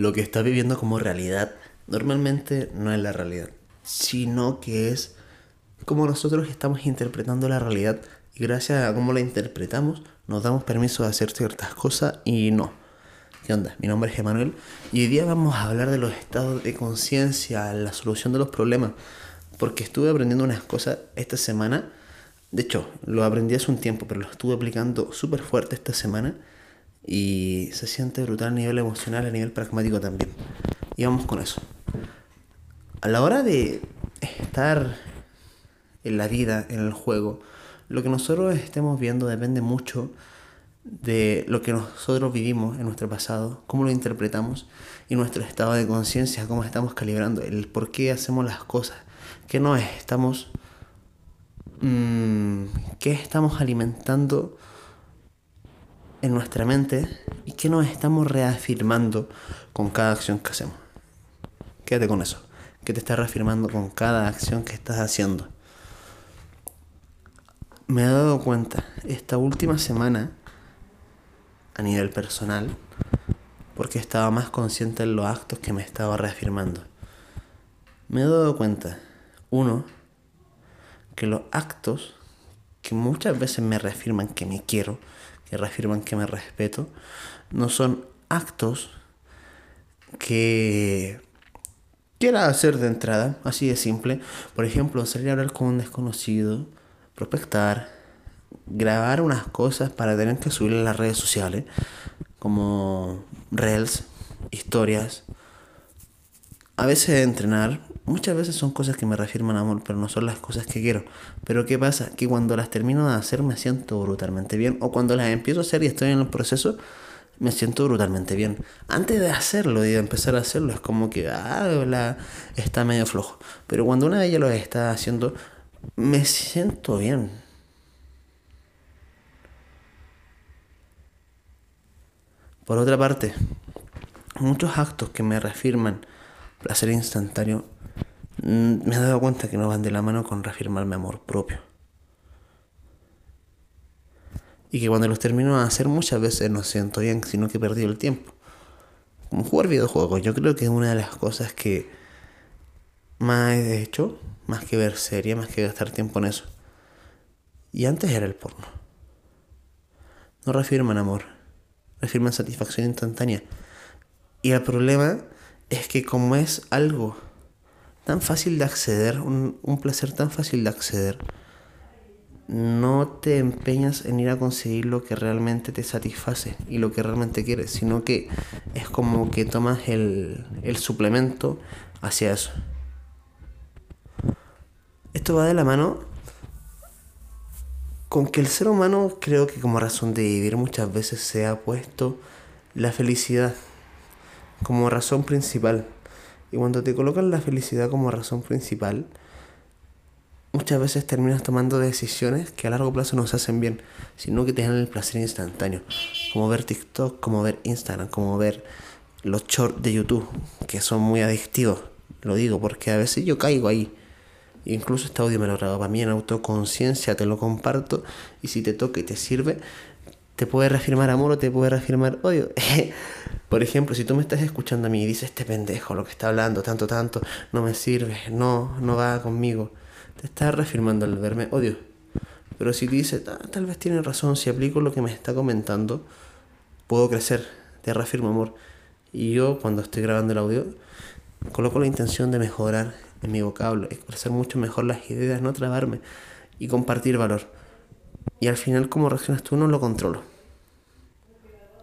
lo que estás viviendo como realidad normalmente no es la realidad, sino que es como nosotros estamos interpretando la realidad y gracias a cómo la interpretamos nos damos permiso de hacer ciertas cosas y no. ¿Qué onda? Mi nombre es Emanuel y hoy día vamos a hablar de los estados de conciencia, la solución de los problemas, porque estuve aprendiendo unas cosas esta semana. De hecho, lo aprendí hace un tiempo, pero lo estuve aplicando súper fuerte esta semana y se siente brutal a nivel emocional, a nivel pragmático también. Y vamos con eso. A la hora de estar en la vida, en el juego, lo que nosotros estemos viendo depende mucho de lo que nosotros vivimos en nuestro pasado, cómo lo interpretamos y nuestro estado de conciencia, cómo estamos calibrando, el por qué hacemos las cosas, qué nos estamos, mmm, qué estamos alimentando en nuestra mente y qué nos estamos reafirmando con cada acción que hacemos. Quédate con eso, que te estás reafirmando con cada acción que estás haciendo. Me he dado cuenta esta última semana a nivel personal porque estaba más consciente en los actos que me estaba reafirmando. Me he dado cuenta, uno, que los actos que muchas veces me reafirman que me quiero, que reafirman que me respeto, no son actos que quiera hacer de entrada, así de simple. Por ejemplo, salir a hablar con un desconocido, prospectar, grabar unas cosas para tener que subir en las redes sociales, como reels, historias. A veces entrenar, muchas veces son cosas que me reafirman amor, pero no son las cosas que quiero. Pero ¿qué pasa? Que cuando las termino de hacer me siento brutalmente bien, o cuando las empiezo a hacer y estoy en el proceso, me siento brutalmente bien. Antes de hacerlo y de empezar a hacerlo, es como que ah, está medio flojo. Pero cuando una vez ya lo está haciendo, me siento bien Por otra parte, muchos actos que me reafirman placer instantáneo, me he dado cuenta que no van de la mano con reafirmarme amor propio. Y que cuando los termino de hacer muchas veces no siento bien, sino que he perdido el tiempo. Como jugar videojuegos, yo creo que es una de las cosas que más he hecho, más que ver serie, más que gastar tiempo en eso. Y antes era el porno. No reafirman amor afirman satisfacción instantánea. Y el problema es que como es algo tan fácil de acceder, un, placer tan fácil de acceder, no te empeñas en ir a conseguir lo que realmente te satisface y lo que realmente quieres, sino que es como que tomas el, el suplemento hacia eso. Esto va de la mano con que el ser humano creo que como razón de vivir muchas veces se ha puesto la felicidad como razón principal. Y cuando te colocan la felicidad como razón principal, muchas veces terminas tomando decisiones que a largo plazo no se hacen bien, sino que te dan el placer instantáneo. Como ver TikTok, como ver Instagram, como ver los shorts de YouTube, que son muy adictivos. Lo digo porque a veces yo caigo ahí Incluso este audio me lo grabo para mí en autoconciencia, te lo comparto y si te toca y te sirve, te puede reafirmar amor o te puede reafirmar odio. Por ejemplo, si tú me estás escuchando a mí y dices, este pendejo, lo que está hablando, tanto, tanto, no me sirve, no, no va conmigo, te está reafirmando el verme odio. Pero si dices, ah, tal vez tiene razón, si aplico lo que me está comentando, puedo crecer, te reafirmo amor. Y yo cuando estoy grabando el audio, coloco la intención de mejorar en mi vocablo, expresar mucho mejor las ideas, no trabarme y compartir valor. Y al final cómo reaccionas tú no lo controlo.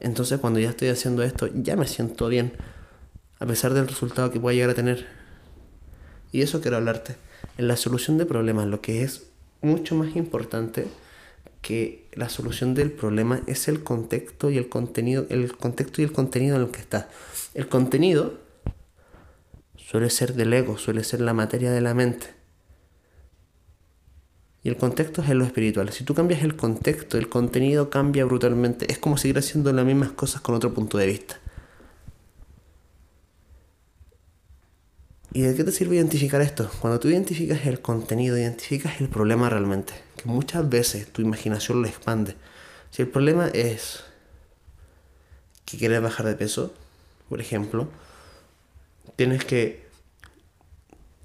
Entonces cuando ya estoy haciendo esto, ya me siento bien, a pesar del resultado que pueda llegar a tener. Y eso quiero hablarte. En la solución de problemas, lo que es mucho más importante que la solución del problema es el contexto y el contenido, el contexto y el contenido en el que estás. El contenido suele ser del ego, suele ser la materia de la mente. Y el contexto es en lo espiritual. Si tú cambias el contexto, el contenido cambia brutalmente. Es como seguir haciendo las mismas cosas con otro punto de vista. ¿Y de qué te sirve identificar esto? Cuando tú identificas el contenido, identificas el problema realmente. Que muchas veces tu imaginación lo expande. Si el problema es que quieres bajar de peso, por ejemplo, tienes que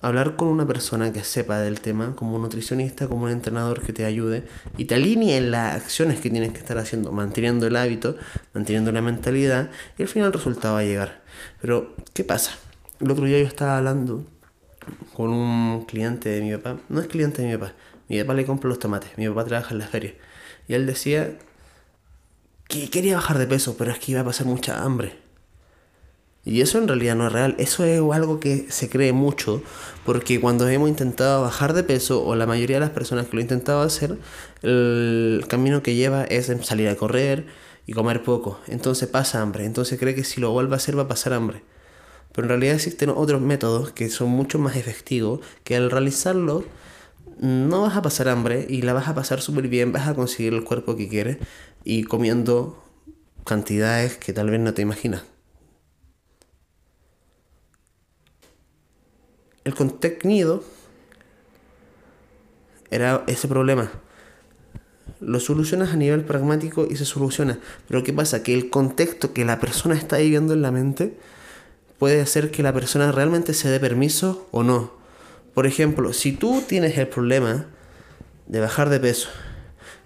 hablar con una persona que sepa del tema, como un nutricionista, como un entrenador que te ayude y te alinee en las acciones que tienes que estar haciendo, manteniendo el hábito, manteniendo la mentalidad y al final el resultado va a llegar. Pero, ¿qué pasa? El otro día yo estaba hablando con un cliente de mi papá, no es cliente de mi papá, mi papá le compra los tomates, mi papá trabaja en la feria y él decía que quería bajar de peso, pero es que iba a pasar mucha hambre. Y eso en realidad no es real, eso es algo que se cree mucho, porque cuando hemos intentado bajar de peso, o la mayoría de las personas que lo han intentado hacer, el camino que lleva es salir a correr y comer poco, entonces pasa hambre, entonces cree que si lo vuelve a hacer va a pasar hambre. Pero en realidad existen otros métodos que son mucho más efectivos, que al realizarlo no vas a pasar hambre y la vas a pasar súper bien, vas a conseguir el cuerpo que quieres y comiendo cantidades que tal vez no te imaginas. El contenido era ese problema. Lo solucionas a nivel pragmático y se soluciona. Pero ¿qué pasa? Que el contexto que la persona está viviendo en la mente puede hacer que la persona realmente se dé permiso o no. Por ejemplo, si tú tienes el problema de bajar de peso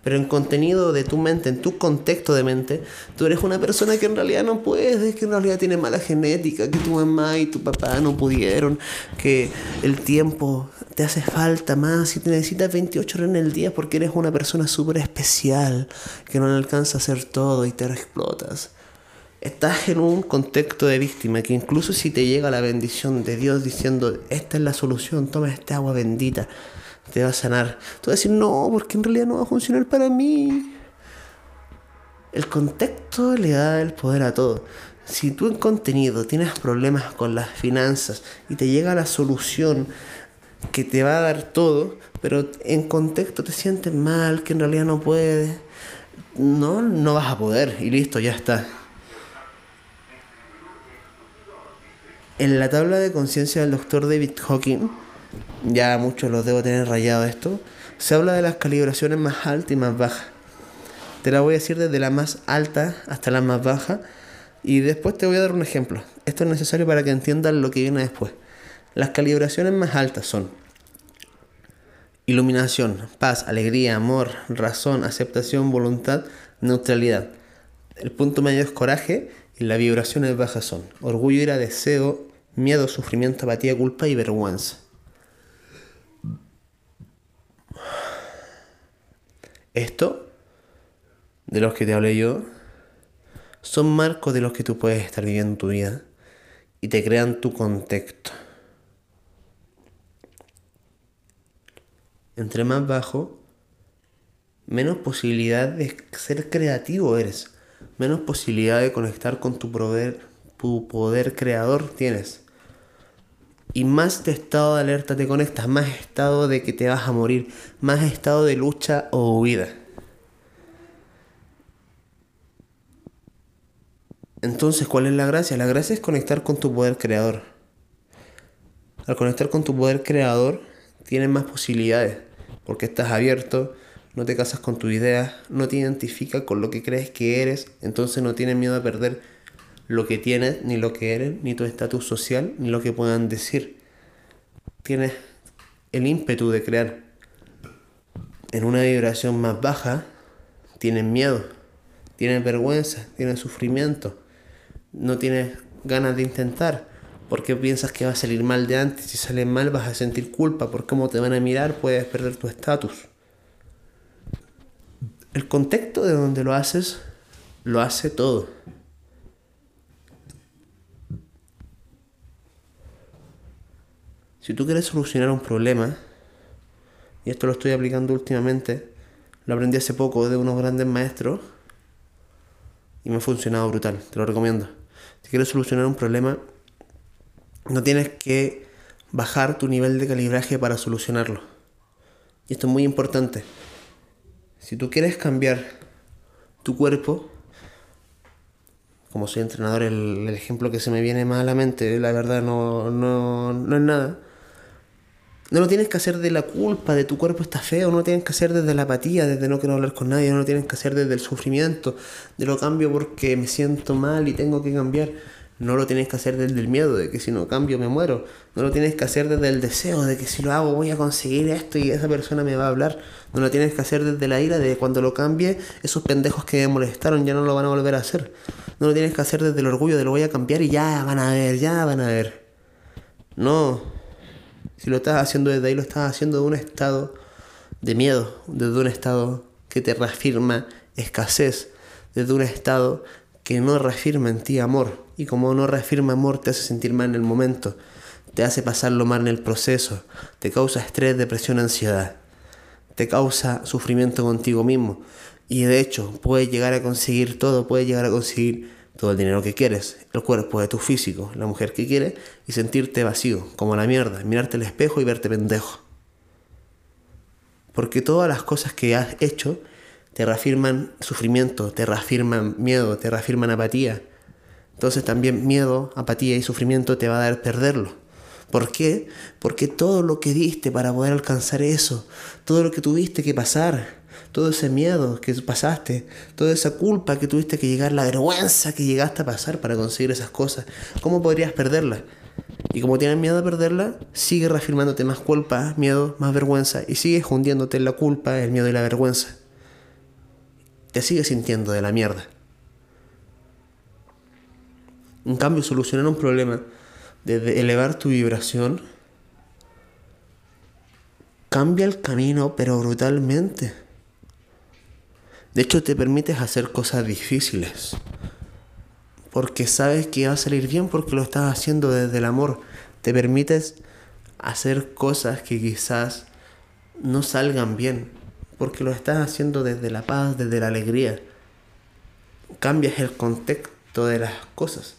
pero en contenido de tu mente, en tu contexto de mente, tú eres una persona que en realidad no puedes, que en realidad tiene mala genética, que tu mamá y tu papá no pudieron, que el tiempo te hace falta más y te necesitas 28 horas en el día porque eres una persona súper especial, que no le alcanza a hacer todo y te explotas. Estás en un contexto de víctima que incluso si te llega la bendición de Dios diciendo, esta es la solución, toma esta agua bendita, te va a sanar. Tú vas a decir, no, porque en realidad no va a funcionar para mí. El contexto le da el poder a todo. Si tú en contenido tienes problemas con las finanzas y te llega la solución que te va a dar todo, pero en contexto te sientes mal, que en realidad no puedes, no, no vas a poder y listo, ya está. En la tabla de conciencia del doctor David Hawking, ya muchos los debo tener rayado esto, se habla de las calibraciones más altas y más bajas. Te la voy a decir desde la más alta hasta la más baja y después te voy a dar un ejemplo. Esto es necesario para que entiendan lo que viene después. Las calibraciones más altas son iluminación, paz, alegría, amor, razón, aceptación, voluntad, neutralidad. El punto medio es coraje y las vibraciones bajas son orgullo, ira, deseo, miedo, sufrimiento, apatía, culpa y vergüenza. Esto, de los que te hablé yo, son marcos de los que tú puedes estar viviendo en tu vida y te crean tu contexto. Entre más bajo, menos posibilidad de ser creativo eres, menos posibilidad de conectar con tu poder, tu poder creador tienes. Y más de estado de alerta te conectas, más estado de que te vas a morir, más estado de lucha o huida. Entonces, ¿cuál es la gracia? La gracia es conectar con tu poder creador. Al conectar con tu poder creador, tienes más posibilidades, porque estás abierto, no te casas con tu idea, no te identificas con lo que crees que eres, entonces no tienes miedo a perder lo que tienes, ni lo que eres, ni tu estatus social, ni lo que puedan decir. Tienes el ímpetu de crear. En una vibración más baja, tienes miedo, tienes vergüenza, tienes sufrimiento, no tienes ganas de intentar, porque piensas que va a salir mal de antes. Si sale mal vas a sentir culpa por cómo te van a mirar, puedes perder tu estatus. El contexto de donde lo haces lo hace todo. Si tú quieres solucionar un problema, y esto lo estoy aplicando últimamente, lo aprendí hace poco de unos grandes maestros y me ha funcionado brutal, te lo recomiendo. Si quieres solucionar un problema, no tienes que bajar tu nivel de calibraje para solucionarlo. Y esto es muy importante. Si tú quieres cambiar tu cuerpo, como soy entrenador, el, ejemplo que se me viene más a la mente, la verdad no, no, no es nada no lo tienes que hacer de la culpa, de tu cuerpo está feo, no lo tienes que hacer desde la apatía, desde no quiero hablar con nadie, no lo tienes que hacer desde el sufrimiento, de lo cambio porque me siento mal y tengo que cambiar. No lo tienes que hacer desde el miedo de que si no cambio me muero. No lo tienes que hacer desde el deseo de que si lo hago voy a conseguir esto y esa persona me va a hablar. No lo tienes que hacer desde la ira de cuando lo cambie, esos pendejos que me molestaron ya no lo van a volver a hacer. No lo tienes que hacer desde el orgullo de lo voy a cambiar y ya van a ver, ya van a ver. No. Si lo estás haciendo desde ahí, lo estás haciendo de un estado de miedo, desde un estado que te reafirma escasez, desde un estado que no reafirma en ti amor. Y como no reafirma amor, te hace sentir mal en el momento, te hace pasarlo mal en el proceso, te causa estrés, depresión, ansiedad, te causa sufrimiento contigo mismo. Y de hecho, puedes llegar a conseguir todo, puedes llegar a conseguir todo el dinero que quieres, el cuerpo de tu físico, la mujer que quieres, y sentirte vacío, como la mierda, mirarte al espejo y verte pendejo. Porque todas las cosas que has hecho te reafirman sufrimiento, te reafirman miedo, te reafirman apatía. Entonces también miedo, apatía y sufrimiento te va a dar perderlo. ¿Por qué? Porque todo lo que diste para poder alcanzar eso, todo lo que tuviste que pasar, todo ese miedo que pasaste, toda esa culpa que tuviste que llegar, la vergüenza que llegaste a pasar para conseguir esas cosas, ¿cómo podrías perderla? Y como tienes miedo a perderla, sigue reafirmándote más culpa, miedo, más vergüenza y sigues hundiéndote en la culpa, el miedo y la vergüenza te sigues sintiendo de la mierda. En cambio, solucionar un problema desde elevar tu vibración cambia el camino, pero brutalmente. De hecho, te permites hacer cosas difíciles. Porque sabes que va a salir bien porque lo estás haciendo desde el amor. Te permites hacer cosas que quizás no salgan bien porque lo estás haciendo desde la paz, desde la alegría. Cambias el contexto de las cosas.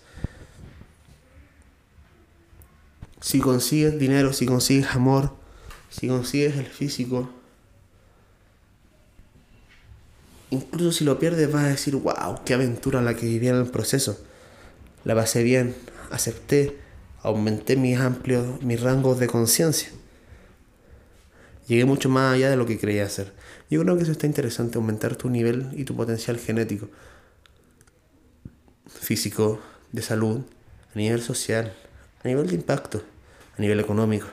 Si consigues dinero, si consigues amor, si consigues el físico, incluso si lo pierdes vas a decir, wow, qué aventura la que viví en el proceso. La pasé bien, acepté, aumenté mis amplios, mis rangos de conciencia. Llegué mucho más allá de lo que creía hacer. Yo creo que eso está interesante, aumentar tu nivel y tu potencial genético, físico, de salud, a nivel social, a nivel de impacto, a nivel económico,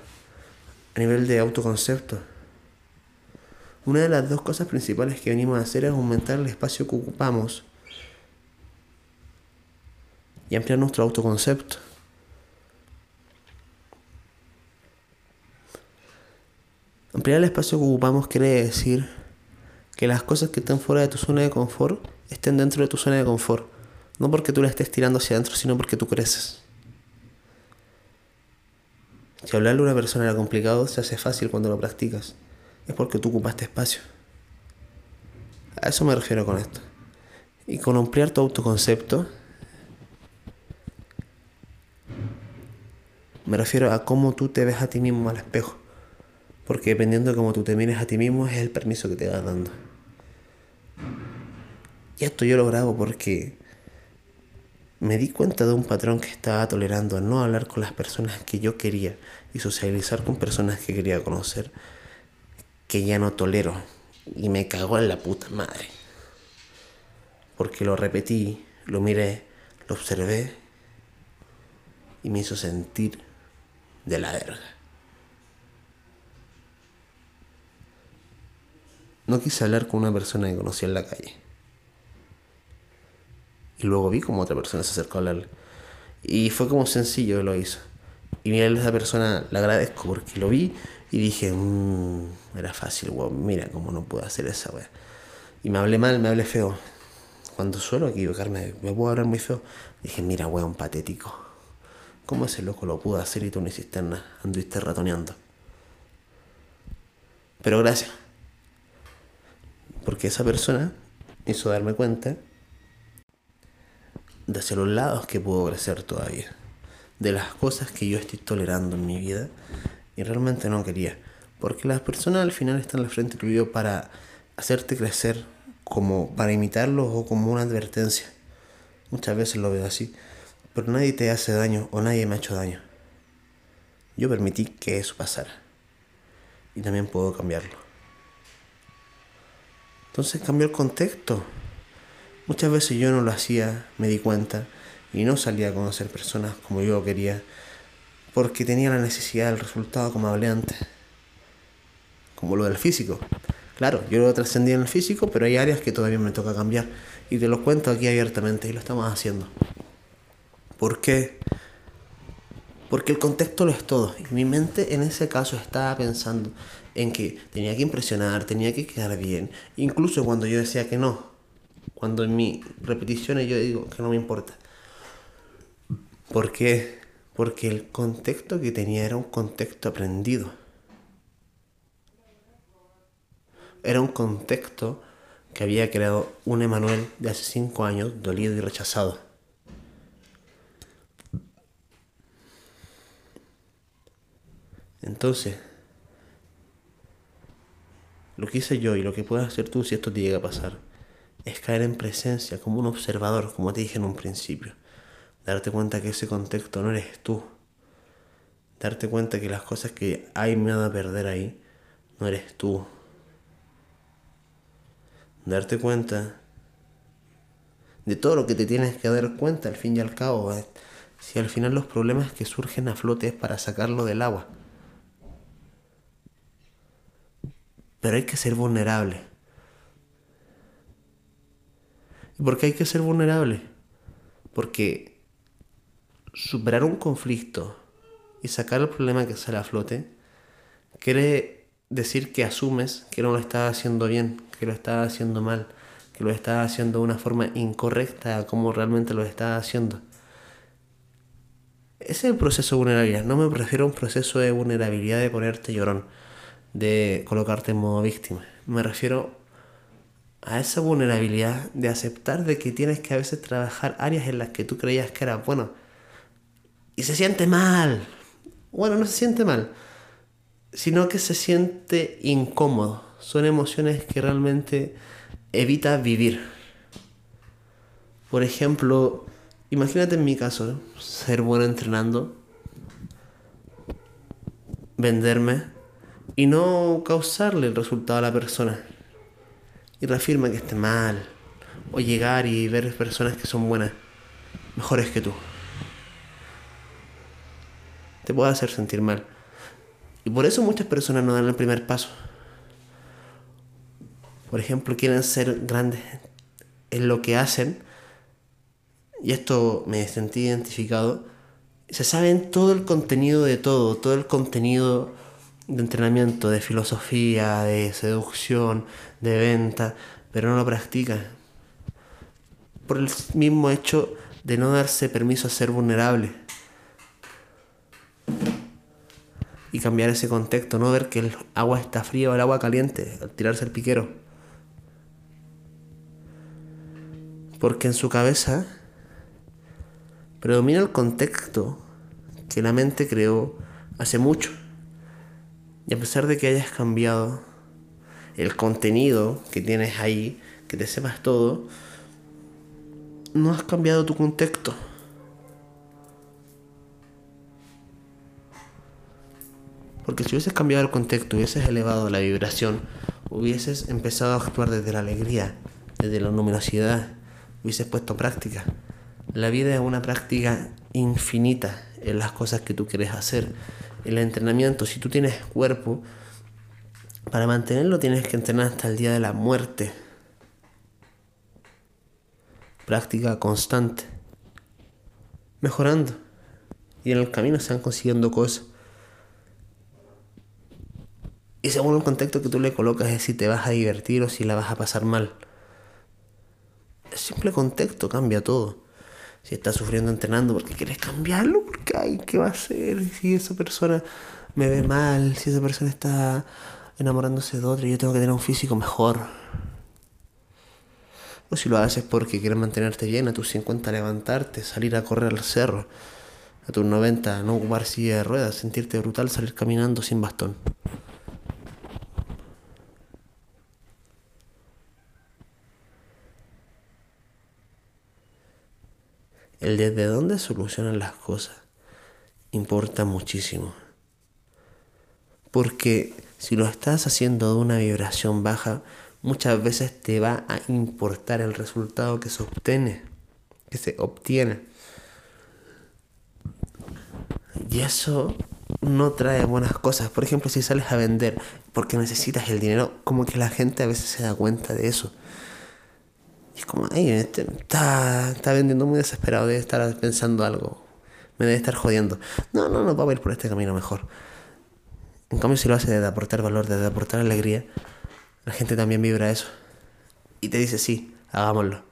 a nivel de autoconcepto. Una de las dos cosas principales que venimos a hacer es aumentar el espacio que ocupamos y ampliar nuestro autoconcepto. Ampliar el espacio que ocupamos quiere decir que las cosas que están fuera de tu zona de confort estén dentro de tu zona de confort. No porque tú la estés tirando hacia adentro, sino porque tú creces. Si hablarle a una persona era complicado, se hace fácil cuando lo practicas. Es porque tú ocupaste espacio. A eso me refiero con esto. Y con ampliar tu autoconcepto, me refiero a cómo tú te ves a ti mismo al espejo. Porque dependiendo de cómo tú te mires a ti mismo es el permiso que te vas dando. Y esto yo lo grabo porque me di cuenta de un patrón que estaba tolerando no hablar con las personas que yo quería y socializar con personas que quería conocer, que ya no tolero. Y me cagó en la puta madre. Porque lo repetí, lo miré, lo observé y me hizo sentir de la verga. No quise hablar con una persona que conocí en la calle. Y luego vi como otra persona se acercó a hablarle. Y fue como sencillo lo hizo. Y mira, a esa persona le agradezco porque lo vi y dije, mmm, era fácil, weón, mira cómo no puedo hacer esa weá. Y me hablé mal, me hablé feo. Cuando suelo equivocarme, me puedo hablar muy feo. Dije, mira, weón, patético. ¿Cómo ese loco lo pudo hacer y tú no hiciste nada? Anduviste ratoneando. Pero gracias. Porque esa persona hizo darme cuenta de los lados que puedo crecer todavía. De las cosas que yo estoy tolerando en mi vida y realmente no quería. Porque las personas al final están al frente tuyo para hacerte crecer, como para imitarlos o como una advertencia. Muchas veces lo veo así. Pero nadie te hace daño o nadie me ha hecho daño. Yo permití que eso pasara. Y también puedo cambiarlo. Entonces cambió el contexto. Muchas veces yo no lo hacía, me di cuenta, y no salía a conocer personas como yo quería, porque tenía la necesidad del resultado como hablé antes, como lo del físico. Claro, yo lo trascendí en el físico, pero hay áreas que todavía me toca cambiar y te lo cuento aquí abiertamente y lo estamos haciendo. ¿Por qué? Porque el contexto lo es todo. Y mi mente en ese caso estaba pensando en que tenía que impresionar, tenía que quedar bien. Incluso cuando yo decía que no. Cuando en mis repeticiones yo digo que no me importa. ¿Por qué? Porque el contexto que tenía era un contexto aprendido. Era un contexto que había creado un Emanuel de hace cinco años, dolido y rechazado. Entonces, lo que hice yo y lo que puedes hacer tú si esto te llega a pasar es caer en presencia como un observador, como te dije en un principio. Darte cuenta que ese contexto no eres tú. Darte cuenta que las cosas que hay miedo a perder ahí no eres tú. Darte cuenta de todo lo que te tienes que dar cuenta al fin y al cabo. Si al final los problemas que surgen a flote es para sacarlo del agua. Pero hay que ser vulnerable. ¿Y por qué hay que ser vulnerable? Porque superar un conflicto y sacar el problema que sale a flote quiere decir que asumes que no lo estás haciendo bien, que lo estás haciendo mal, que lo estás haciendo de una forma incorrecta a como realmente lo estás haciendo. Ese es el proceso de vulnerabilidad. No me refiero a un proceso de vulnerabilidad de ponerte llorón de colocarte en modo víctima. Me refiero a esa vulnerabilidad de aceptar de que tienes que a veces trabajar áreas en las que tú creías que era bueno. Y se siente mal. Bueno, no se siente mal, sino que se siente incómodo. Son emociones que realmente evita vivir. Por ejemplo, imagínate en mi caso, ser bueno entrenando, venderme y no causarle el resultado a la persona. Y reafirma que esté mal. O llegar y ver personas que son buenas, mejores que tú. Te puede hacer sentir mal. Y por eso muchas personas no dan el primer paso. Por ejemplo, quieren ser grandes en lo que hacen. Y esto me sentí identificado. Se saben todo el contenido de todo, todo el contenido de entrenamiento, de filosofía, de seducción, de venta, pero no lo practica. Por el mismo hecho de no darse permiso a ser vulnerable. Y cambiar ese contexto, no ver que el agua está fría o el agua caliente al tirarse el piquero. Porque en su cabeza predomina el contexto que la mente creó hace mucho. Y a pesar de que hayas cambiado el contenido que tienes ahí, que te sepas todo, no has cambiado tu contexto. Porque si hubieses cambiado el contexto, hubieses elevado la vibración, hubieses empezado a actuar desde la alegría, desde la luminosidad, hubieses puesto práctica. La vida es una práctica infinita en las cosas que tú quieres hacer el entrenamiento, si tú tienes cuerpo, para mantenerlo tienes que entrenar hasta el día de la muerte. Práctica constante. Mejorando. Y en el camino se van consiguiendo cosas. Y según el contexto que tú le colocas es si te vas a divertir o si la vas a pasar mal. El simple contexto cambia todo si estás sufriendo entrenando porque quieres cambiarlo, porque ay, ¿qué va a hacer? Si esa persona me ve mal, si esa persona está enamorándose de otra, yo tengo que tener un físico mejor. O si lo haces porque quieres mantenerte bien, a tus 50 levantarte, salir a correr al cerro, a tus 90 no ocupar silla de ruedas, sentirte brutal, salir caminando sin bastón. El desde dónde solucionan las cosas importa muchísimo. Porque si lo estás haciendo de una vibración baja, muchas veces te va a importar el resultado que se obtiene, que se obtiene. Y eso no trae buenas cosas. Por ejemplo, si sales a vender porque necesitas el dinero, como que la gente a veces se da cuenta de eso. Y es como, ay, este está, está vendiendo muy desesperado, debe estar pensando algo. Me debe estar jodiendo. No, no, no, va a ir por este camino mejor. En cambio, si lo hace de aportar valor, de aportar alegría, la gente también vibra eso. Y te dice, sí, hagámoslo.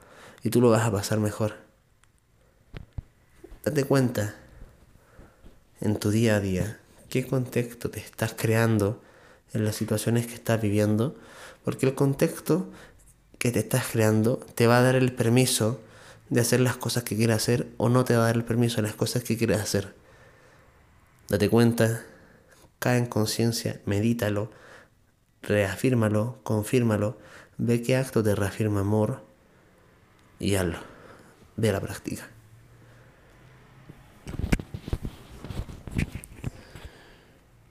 Y tú lo vas a pasar mejor. Date cuenta en tu día a día qué contexto te estás creando en las situaciones que estás viviendo. Porque el contexto que te estás creando te va a dar el permiso de hacer las cosas que quieras hacer o no te va a dar el permiso de las cosas que quieres hacer. Date cuenta, cae en conciencia, medítalo, reafírmalo, confírmalo, ve qué acto te reafirma amor y hazlo. Ve a la práctica.